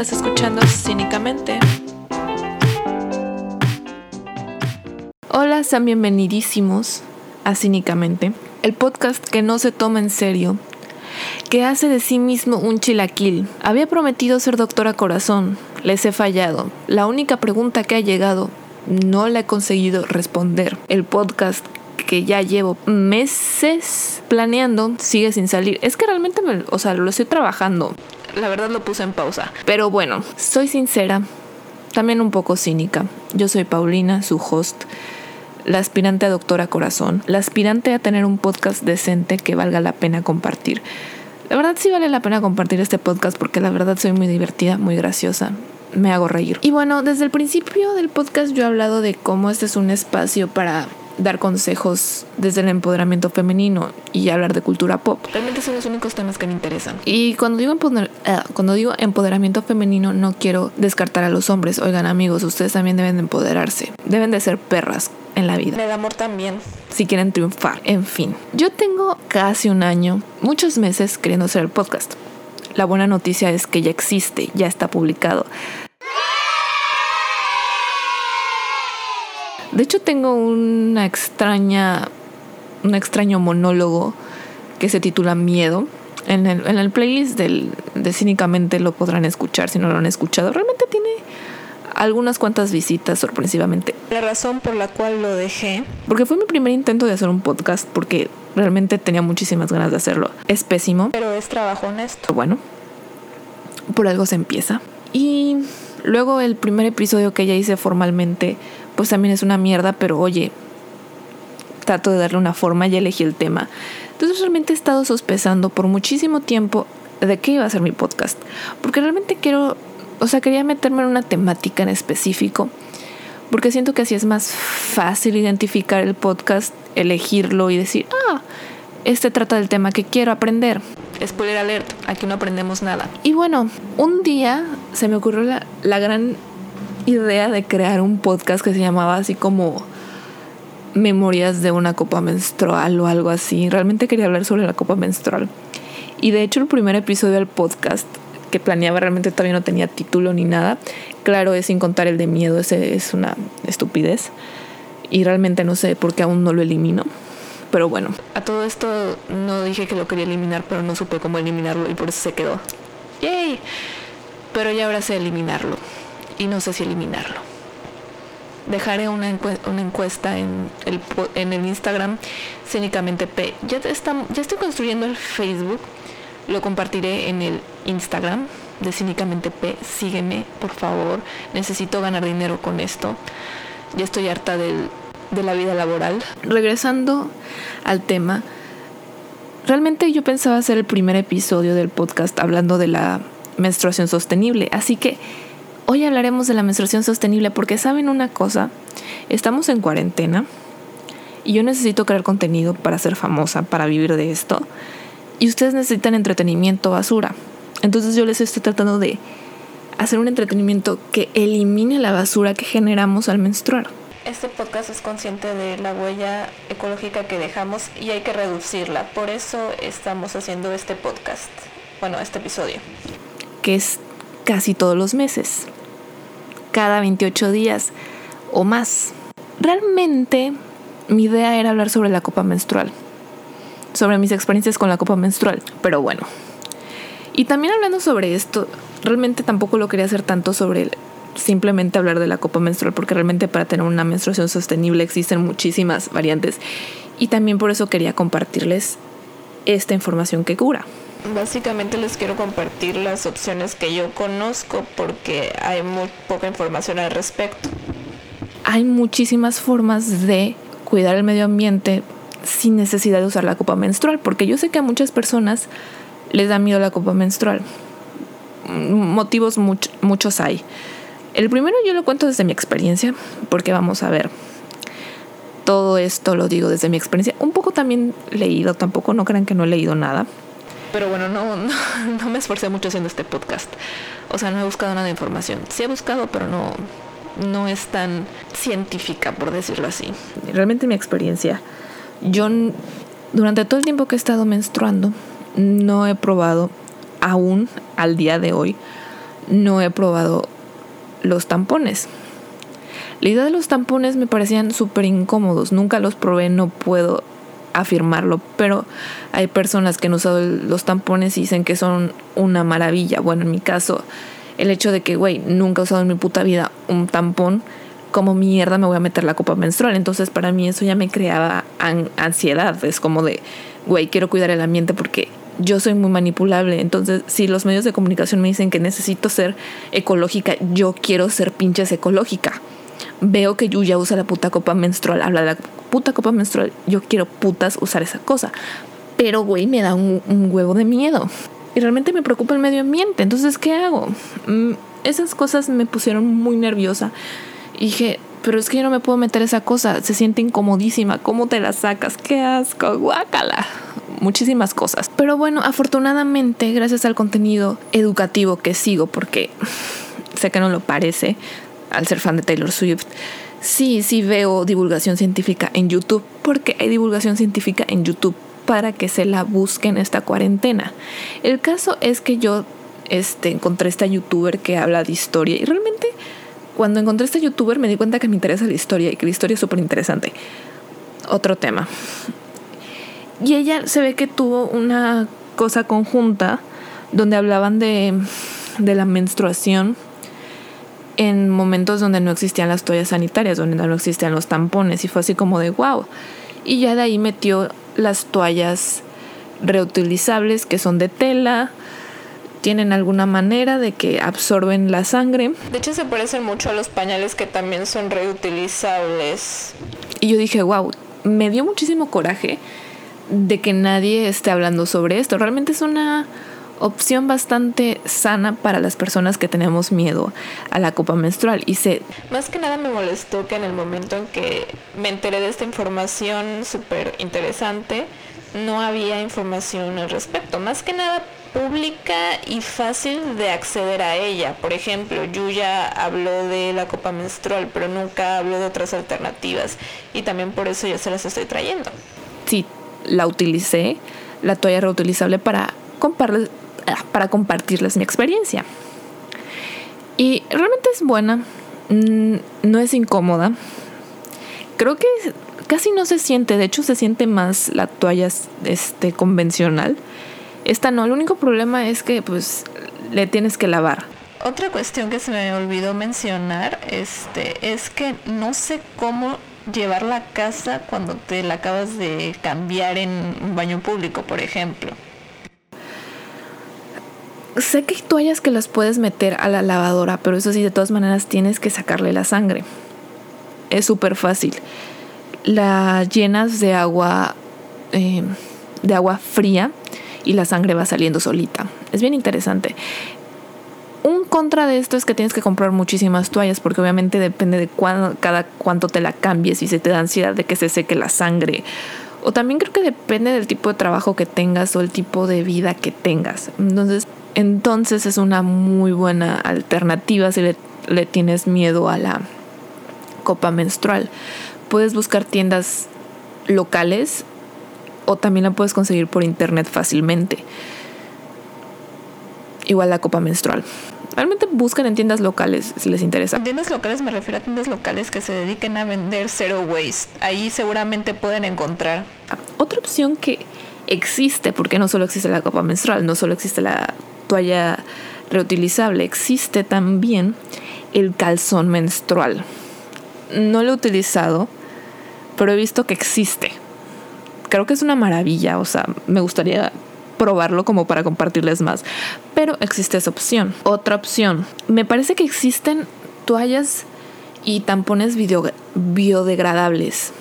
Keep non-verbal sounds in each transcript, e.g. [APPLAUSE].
Estás escuchando cínicamente. Hola, sean bienvenidísimos a Cínicamente, el podcast que no se toma en serio, que hace de sí mismo un chilaquil. Había prometido ser doctora corazón, les he fallado. La única pregunta que ha llegado no la he conseguido responder. El podcast que ya llevo meses planeando sigue sin salir. Es que realmente, me, o sea, lo estoy trabajando. La verdad lo puse en pausa. Pero bueno, soy sincera, también un poco cínica. Yo soy Paulina, su host, la aspirante a doctora corazón, la aspirante a tener un podcast decente que valga la pena compartir. La verdad sí vale la pena compartir este podcast porque la verdad soy muy divertida, muy graciosa, me hago reír. Y bueno, desde el principio del podcast yo he hablado de cómo este es un espacio para dar consejos desde el empoderamiento femenino y hablar de cultura pop. Realmente son los únicos temas que me interesan. Y cuando digo, empoder uh, cuando digo empoderamiento femenino no quiero descartar a los hombres. Oigan amigos, ustedes también deben de empoderarse. Deben de ser perras en la vida. El amor también. Si quieren triunfar. En fin, yo tengo casi un año, muchos meses queriendo hacer el podcast. La buena noticia es que ya existe, ya está publicado. De hecho, tengo una extraña, un extraño monólogo que se titula Miedo. En el, en el playlist del, de Cínicamente lo podrán escuchar si no lo han escuchado. Realmente tiene algunas cuantas visitas sorpresivamente. La razón por la cual lo dejé. Porque fue mi primer intento de hacer un podcast porque realmente tenía muchísimas ganas de hacerlo. Es pésimo. Pero es trabajo honesto. Bueno, por algo se empieza. Y luego el primer episodio que ya hice formalmente pues también es una mierda, pero oye, trato de darle una forma, y elegí el tema. Entonces realmente he estado sospechando por muchísimo tiempo de qué iba a ser mi podcast, porque realmente quiero, o sea, quería meterme en una temática en específico, porque siento que así es más fácil identificar el podcast, elegirlo y decir, ah, este trata del tema que quiero aprender. Spoiler alert, aquí no aprendemos nada. Y bueno, un día se me ocurrió la, la gran idea de crear un podcast que se llamaba así como Memorias de una copa menstrual o algo así. Realmente quería hablar sobre la copa menstrual. Y de hecho el primer episodio del podcast que planeaba realmente todavía no tenía título ni nada. Claro, es sin contar el de miedo, ese es una estupidez. Y realmente no sé por qué aún no lo elimino. Pero bueno. A todo esto no dije que lo quería eliminar, pero no supe cómo eliminarlo y por eso se quedó. ¡Yay! Pero ya ahora sé eliminarlo y no sé si eliminarlo. Dejaré una, encuesta en el, Instagram Cínicamente P. Ya, estoy construyendo el Facebook. Lo compartiré en el Instagram de Cínicamente P. Sígueme, por favor. Necesito ganar dinero con esto. Ya estoy harta de la vida laboral. Regresando al tema, realmente yo pensaba hacer el primer episodio del podcast hablando de la menstruación sostenible. Así que Hoy hablaremos de la menstruación sostenible porque saben una cosa, estamos en cuarentena y yo necesito crear contenido para ser famosa, para vivir de esto. Y ustedes necesitan entretenimiento basura. Entonces yo les estoy tratando de hacer un entretenimiento que elimine la basura que generamos al menstruar. Este podcast es consciente de la huella ecológica que dejamos y hay que reducirla. Por eso estamos haciendo este podcast. Bueno, este episodio. Que es casi todos los meses cada 28 días o más. Realmente mi idea era hablar sobre la copa menstrual, sobre mis experiencias con la copa menstrual, pero bueno. Y también hablando sobre esto, realmente tampoco lo quería hacer tanto sobre simplemente hablar de la copa menstrual, porque realmente para tener una menstruación sostenible existen muchísimas variantes y también por eso quería compartirles esta información que cura. Básicamente les quiero compartir las opciones que yo conozco porque hay muy poca información al respecto. Hay muchísimas formas de cuidar el medio ambiente sin necesidad de usar la copa menstrual, porque yo sé que a muchas personas les da miedo la copa menstrual. Motivos muchos hay. El primero yo lo cuento desde mi experiencia, porque vamos a ver, todo esto lo digo desde mi experiencia, un poco también leído, tampoco no crean que no he leído nada. Pero bueno, [LAUGHS] no, no, me esforcé mucho haciendo este podcast. O sea, no he buscado nada de información. Sí he buscado, pero no, no es tan científica, por decirlo así. Realmente mi experiencia, yo durante todo el tiempo que he estado menstruando, no he probado aún al día de hoy no he probado los tampones. La idea de los tampones me parecían súper incómodos. Nunca los probé, no puedo afirmarlo, pero hay personas que han usado los tampones y dicen que son una maravilla. Bueno, en mi caso, el hecho de que, güey, nunca he usado en mi puta vida un tampón, como mierda me voy a meter la copa menstrual. Entonces, para mí eso ya me creaba ansiedad. Es como de, güey, quiero cuidar el ambiente porque yo soy muy manipulable. Entonces, si los medios de comunicación me dicen que necesito ser ecológica, yo quiero ser pinches ecológica veo que Yuya usa la puta copa menstrual, habla de la puta copa menstrual, yo quiero putas usar esa cosa. Pero, güey, me da un, huevo de miedo. Y realmente me preocupa el medio ambiente. Entonces, ¿qué hago? Mm, esas cosas me pusieron muy nerviosa. Y dije, pero es que yo no me puedo meter esa cosa. Se siente incomodísima. ¿Cómo te la sacas? ¡Qué asco! ¡Guácala! Muchísimas cosas. Pero bueno, afortunadamente, gracias al contenido educativo que sigo, porque sé que no lo parece, al ser fan de Taylor Swift, sí, sí veo divulgación científica en YouTube, porque hay divulgación científica en YouTube para que se la busquen esta cuarentena. El caso es que yo este, encontré esta youtuber que habla de historia y realmente cuando encontré esta youtuber me di cuenta que me interesa la historia y que la historia es súper interesante. Otro tema. Y ella se ve que tuvo una cosa conjunta donde hablaban de, de la menstruación en momentos donde no existían las toallas sanitarias, donde no existían los tampones, y fue así como de wow. Y ya de ahí metió las toallas reutilizables que son de tela, tienen alguna manera de que absorben la sangre. De hecho se parecen mucho a los pañales que también son reutilizables. Y yo dije, wow, me dio muchísimo coraje de que nadie esté hablando sobre esto. Realmente es una opción bastante sana para las personas que tenemos miedo a la copa menstrual. Y se... Más que nada me molestó que en el momento en que me enteré de esta información súper interesante, no había información al respecto. Más que nada pública y fácil de acceder a ella. Por ejemplo, Yuya habló de la copa menstrual, pero nunca habló de otras alternativas. Y también por eso yo se las estoy trayendo. Sí, la utilicé, la toalla reutilizable para para compartirles mi experiencia. Y realmente es buena, mm, no es incómoda. Creo que casi no se siente, de hecho se siente más la toalla este, convencional. Esta no, el único problema es que pues le tienes que lavar. Otra cuestión que se me olvidó mencionar este, es que no sé cómo llevar la casa cuando te la acabas de cambiar en un baño público, por ejemplo sé que hay toallas que las puedes meter a la lavadora, pero eso sí, de todas maneras tienes que sacarle la sangre. Es súper fácil. La llenas de agua, eh, de agua fría y la sangre va saliendo solita. Es bien interesante. Un contra de esto es que tienes que comprar muchísimas toallas porque obviamente depende de cada cuánto te la cambies y se te da ansiedad de que se seque la sangre. O también creo que depende del tipo de trabajo que tengas o el tipo de vida que tengas. Entonces, entonces es una muy buena alternativa si le, tienes miedo a la copa menstrual. Puedes buscar tiendas locales o también la puedes conseguir por internet fácilmente. Igual la copa menstrual. Realmente buscan en tiendas locales si les interesa. tiendas locales me refiero a tiendas locales que se dediquen a vender zero waste. Ahí seguramente pueden encontrar. Otra opción que existe, porque no solo existe la copa menstrual, no solo existe la toalla reutilizable, existe también el calzón menstrual. No lo he utilizado, pero he visto que existe. Creo que es una maravilla, o sea, me gustaría probarlo como para compartirles más, pero existe esa opción. Otra opción, me parece que existen toallas y tampones biodegradables.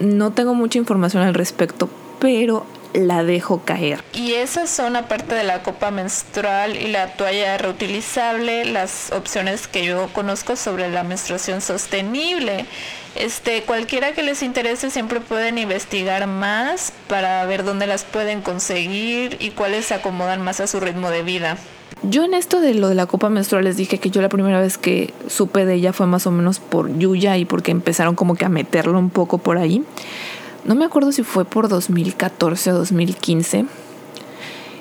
No tengo mucha información al respecto, pero la dejo caer. Y esas son, aparte de la copa menstrual y la toalla reutilizable, las opciones que yo conozco sobre la menstruación sostenible. Este, cualquiera que les interese siempre pueden investigar más para ver dónde las pueden conseguir y cuáles se acomodan más a su ritmo de vida. Yo en esto de lo de la copa menstrual les dije que yo la primera vez que supe de ella fue más o menos por Yuya y porque empezaron como que a meterlo un poco por ahí. No me acuerdo si fue por 2014 o 2015.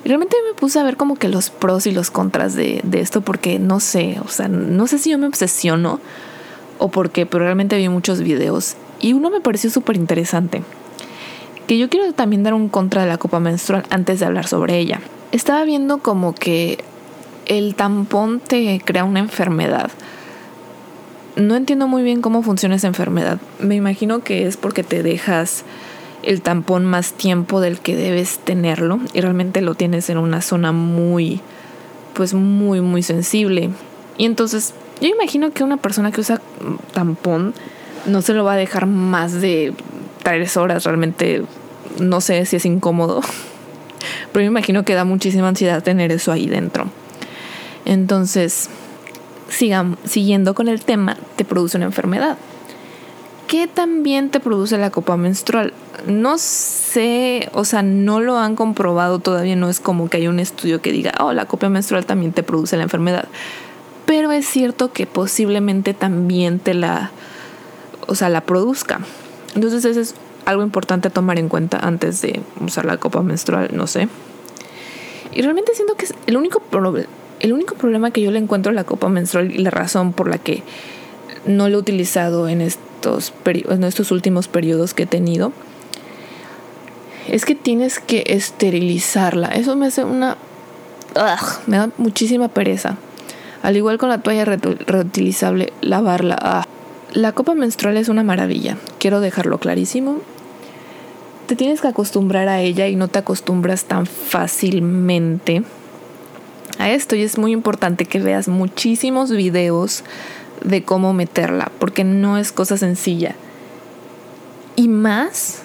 Y realmente me puse a ver como que los pros y los contras de, de esto porque no sé, o sea, no sé si yo me obsesiono o por qué, pero realmente vi muchos videos y uno me pareció súper interesante. Que yo quiero también dar un contra de la copa menstrual antes de hablar sobre ella. Estaba viendo como que el tampón te crea una enfermedad. No entiendo muy bien cómo funciona esa enfermedad. Me imagino que es porque te dejas el tampón más tiempo del que debes tenerlo y realmente lo tienes en una zona muy, pues muy, muy sensible. Y entonces yo imagino que una persona que usa tampón no se lo va a dejar más de tres horas. Realmente no sé si es incómodo. [LAUGHS] Pero yo imagino que da muchísima ansiedad tener eso ahí dentro. Entonces, sigan, siguiendo con el tema, te produce una enfermedad. ¿Qué también te produce la copa menstrual? No sé, o sea, no lo han comprobado todavía, no es como que hay un estudio que diga, oh, la copa menstrual también te produce la enfermedad. Pero es cierto que posiblemente también te la, o sea, la produzca. Entonces eso es algo importante a tomar en cuenta antes de usar la copa menstrual, no sé. Y realmente siento que el único problema el único problema que yo le encuentro a la copa menstrual y la razón por la que no lo he utilizado en estos, en estos últimos periodos que he tenido es que tienes que esterilizarla. Eso me hace una... me da muchísima pereza. Al igual con la toalla reutilizable, lavarla. La copa menstrual es una maravilla. Quiero dejarlo clarísimo. Te tienes que acostumbrar a ella y no te acostumbras tan fácilmente a esto y es muy importante que veas muchísimos videos de cómo meterla, porque no es cosa sencilla. Y más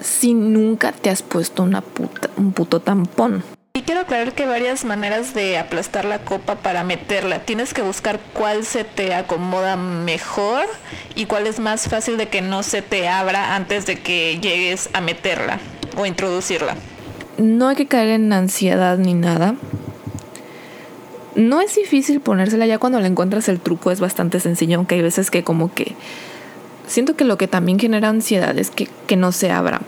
si nunca te has puesto una puta, un puto tampón. Y quiero aclarar que hay varias maneras de aplastar la copa para meterla. Tienes que buscar cuál se te acomoda mejor y cuál es más fácil de que no se te abra antes de que llegues a meterla o introducirla. No hay que caer en ansiedad ni nada. No es difícil ponérsela ya cuando le encuentras el truco, es bastante sencillo, aunque hay veces que como que siento que lo que también genera ansiedad es que, que no se abra.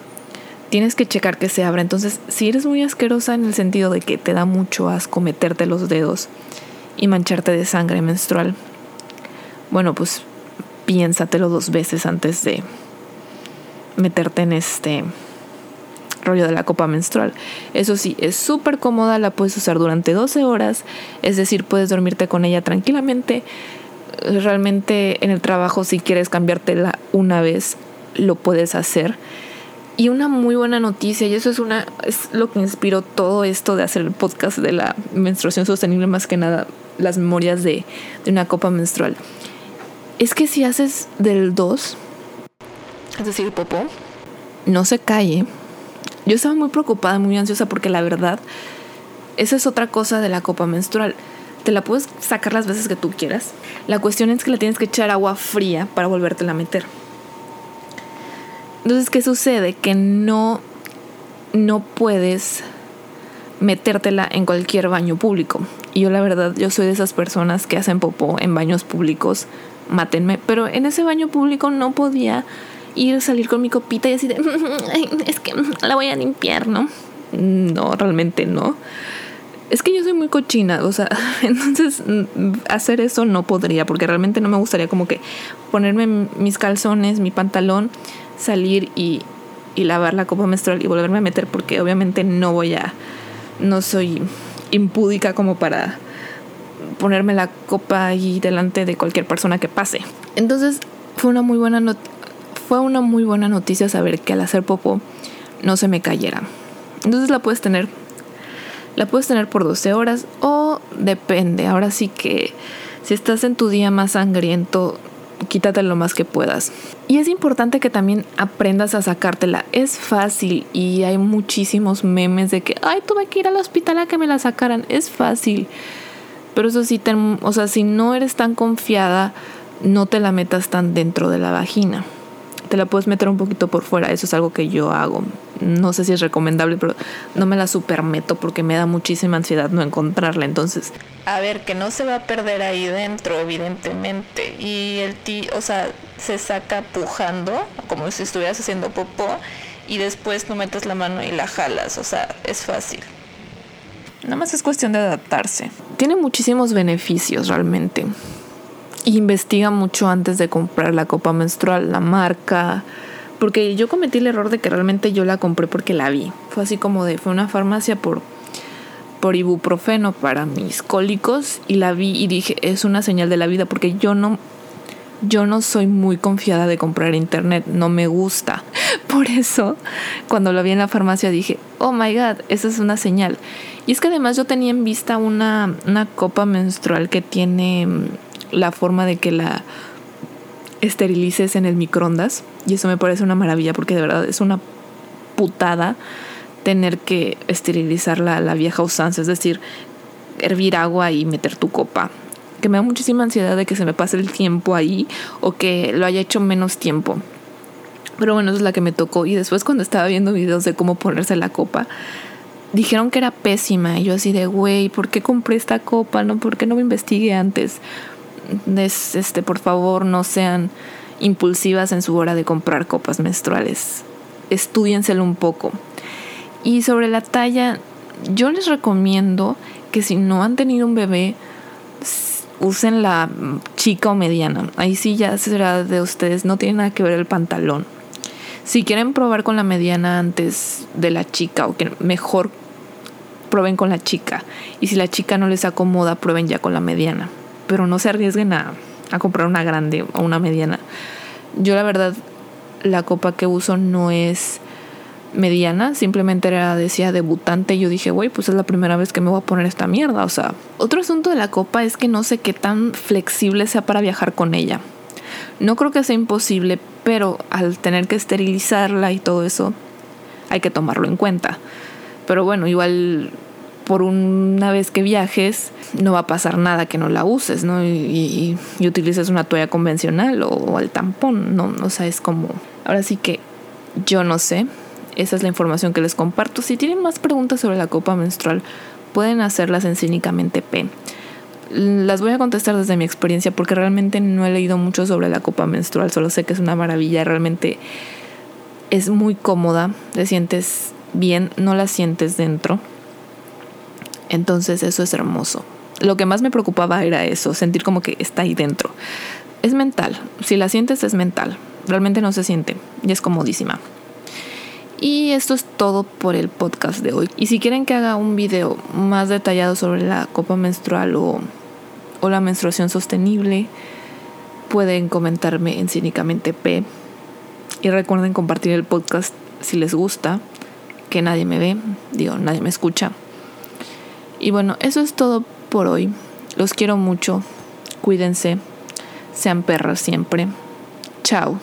Tienes que checar que se abra. Entonces, si eres muy asquerosa en el sentido de que te da mucho asco meterte los dedos y mancharte de sangre menstrual, bueno, pues piénsatelo dos veces antes de meterte en este rollo de la copa menstrual. Eso sí, es súper cómoda, la puedes usar durante 12 horas, es decir, puedes dormirte con ella tranquilamente. Realmente en el trabajo, si quieres cambiártela una vez, lo puedes hacer. Y una muy buena noticia, y eso es una es lo que inspiró todo esto de hacer el podcast de la menstruación sostenible, más que nada las memorias de, de una copa menstrual. Es que si haces del 2, es decir, popó, no se calle, yo estaba muy preocupada, muy ansiosa porque la verdad, esa es otra cosa de la copa menstrual. Te la puedes sacar las veces que tú quieras. La cuestión es que la tienes que echar agua fría para volvértela a meter. Entonces, ¿qué sucede? Que no, no puedes metértela en cualquier baño público. Y yo la verdad, yo soy de esas personas que hacen popó en baños públicos, mátenme. Pero en ese baño público no podía ir a salir con mi copita y así de, [LAUGHS] es que la voy a limpiar, ¿no? No, realmente no. Es que yo soy muy cochina, o sea, [LAUGHS] entonces hacer eso no podría, porque realmente no me gustaría como que ponerme mis calzones, mi pantalón, salir y lavar la copa menstrual y volverme a meter, porque obviamente no voy a, no soy impúdica como para ponerme la copa ahí delante de cualquier persona que pase. Entonces fue una muy buena noticia fue una muy buena noticia saber que al hacer popó no se me cayera. Entonces la puedes tener la puedes tener por 12 horas o depende. Ahora sí que si estás en tu día más sangriento, quítate lo más que puedas. Y es importante que también aprendas a sacártela. Es fácil y hay muchísimos memes de que, ay, tuve que ir al hospital a que me la sacaran. Es fácil. Pero eso sí, o sea, si no eres tan confiada, no te la metas tan dentro de la vagina te la puedes meter un poquito por fuera. Eso es algo que yo hago. No sé si es recomendable, pero no me la super meto porque me da muchísima ansiedad no encontrarla. Entonces, a ver, que no se va a perder ahí dentro, evidentemente. Y el ti, o sea, se saca pujando, como si estuvieras haciendo popó, y después tú metes la mano y la jalas. O sea, es fácil. Nada más es cuestión de adaptarse. Tiene muchísimos beneficios realmente. Investiga mucho antes de comprar la copa menstrual, la marca. Porque yo cometí el error de que realmente yo la compré porque la vi. Fue así como de, fue una farmacia por, por ibuprofeno para mis cólicos y la vi y dije, es una señal de la vida porque yo no yo no soy muy confiada de comprar internet, no me gusta. [LAUGHS] Por eso, cuando lo vi en la farmacia dije, oh my god, esa es una señal. Y es que además yo tenía en vista una, una copa menstrual que tiene la forma de que la esterilices en el microondas. Y eso me parece una maravilla porque de verdad es una putada tener que esterilizar la, la vieja usanza, es decir, hervir agua y meter tu copa que me da muchísima ansiedad de que se me pase el tiempo ahí o que lo haya hecho menos tiempo. Pero bueno, esa es la que me tocó. Y después cuando estaba viendo videos de cómo ponerse la copa, dijeron que era pésima. Y yo así de, güey, ¿por qué compré esta copa? ¿No? ¿Por qué no me investigué antes? Este, por favor, no sean impulsivas en su hora de comprar copas menstruales. Estudienselo un poco. Y sobre la talla, yo les recomiendo que si no han tenido un bebé, usen la chica o mediana. Ahí sí ya será de ustedes, no tiene nada que ver el pantalón. Si quieren probar con la mediana antes de la chica o que mejor prueben con la chica. Y si la chica no les acomoda, prueben ya con la mediana. Pero no se arriesguen a, a comprar una grande o una mediana. Yo la verdad, la copa que uso no es mediana, simplemente era, decía debutante. Y yo dije, güey, pues es la primera vez que me voy a poner esta mierda. O sea, otro asunto de la copa es que no sé qué tan flexible sea para viajar con ella. No creo que sea imposible, pero al tener que esterilizarla y todo eso, hay que tomarlo en cuenta. Pero bueno, igual por una vez que viajes, no va a pasar nada que no la uses, ¿no? Y, y, utilices una toalla convencional o, o el tampón, ¿no? O sea, es como. Ahora sí que yo no sé, esa es la información que les comparto. Si tienen más preguntas sobre la copa menstrual, pueden hacerlas en Cínicamente P. Las voy a contestar desde mi experiencia porque realmente no he leído mucho sobre la copa menstrual, solo sé que es una maravilla, realmente es muy cómoda, te sientes bien, no la sientes dentro. Entonces eso es hermoso. Lo que más me preocupaba era eso, sentir como que está ahí dentro. Es mental, si la sientes es mental, realmente no se siente y es comodísima. Y esto es todo por el podcast de hoy. Y si quieren que haga un video más detallado sobre la copa menstrual o, o la menstruación sostenible, pueden comentarme en Cínicamente P. Y recuerden compartir el podcast si les gusta, que nadie me ve, digo, nadie me escucha. Y bueno, eso es todo por hoy. Los quiero mucho. Cuídense. Sean perras siempre. Chao.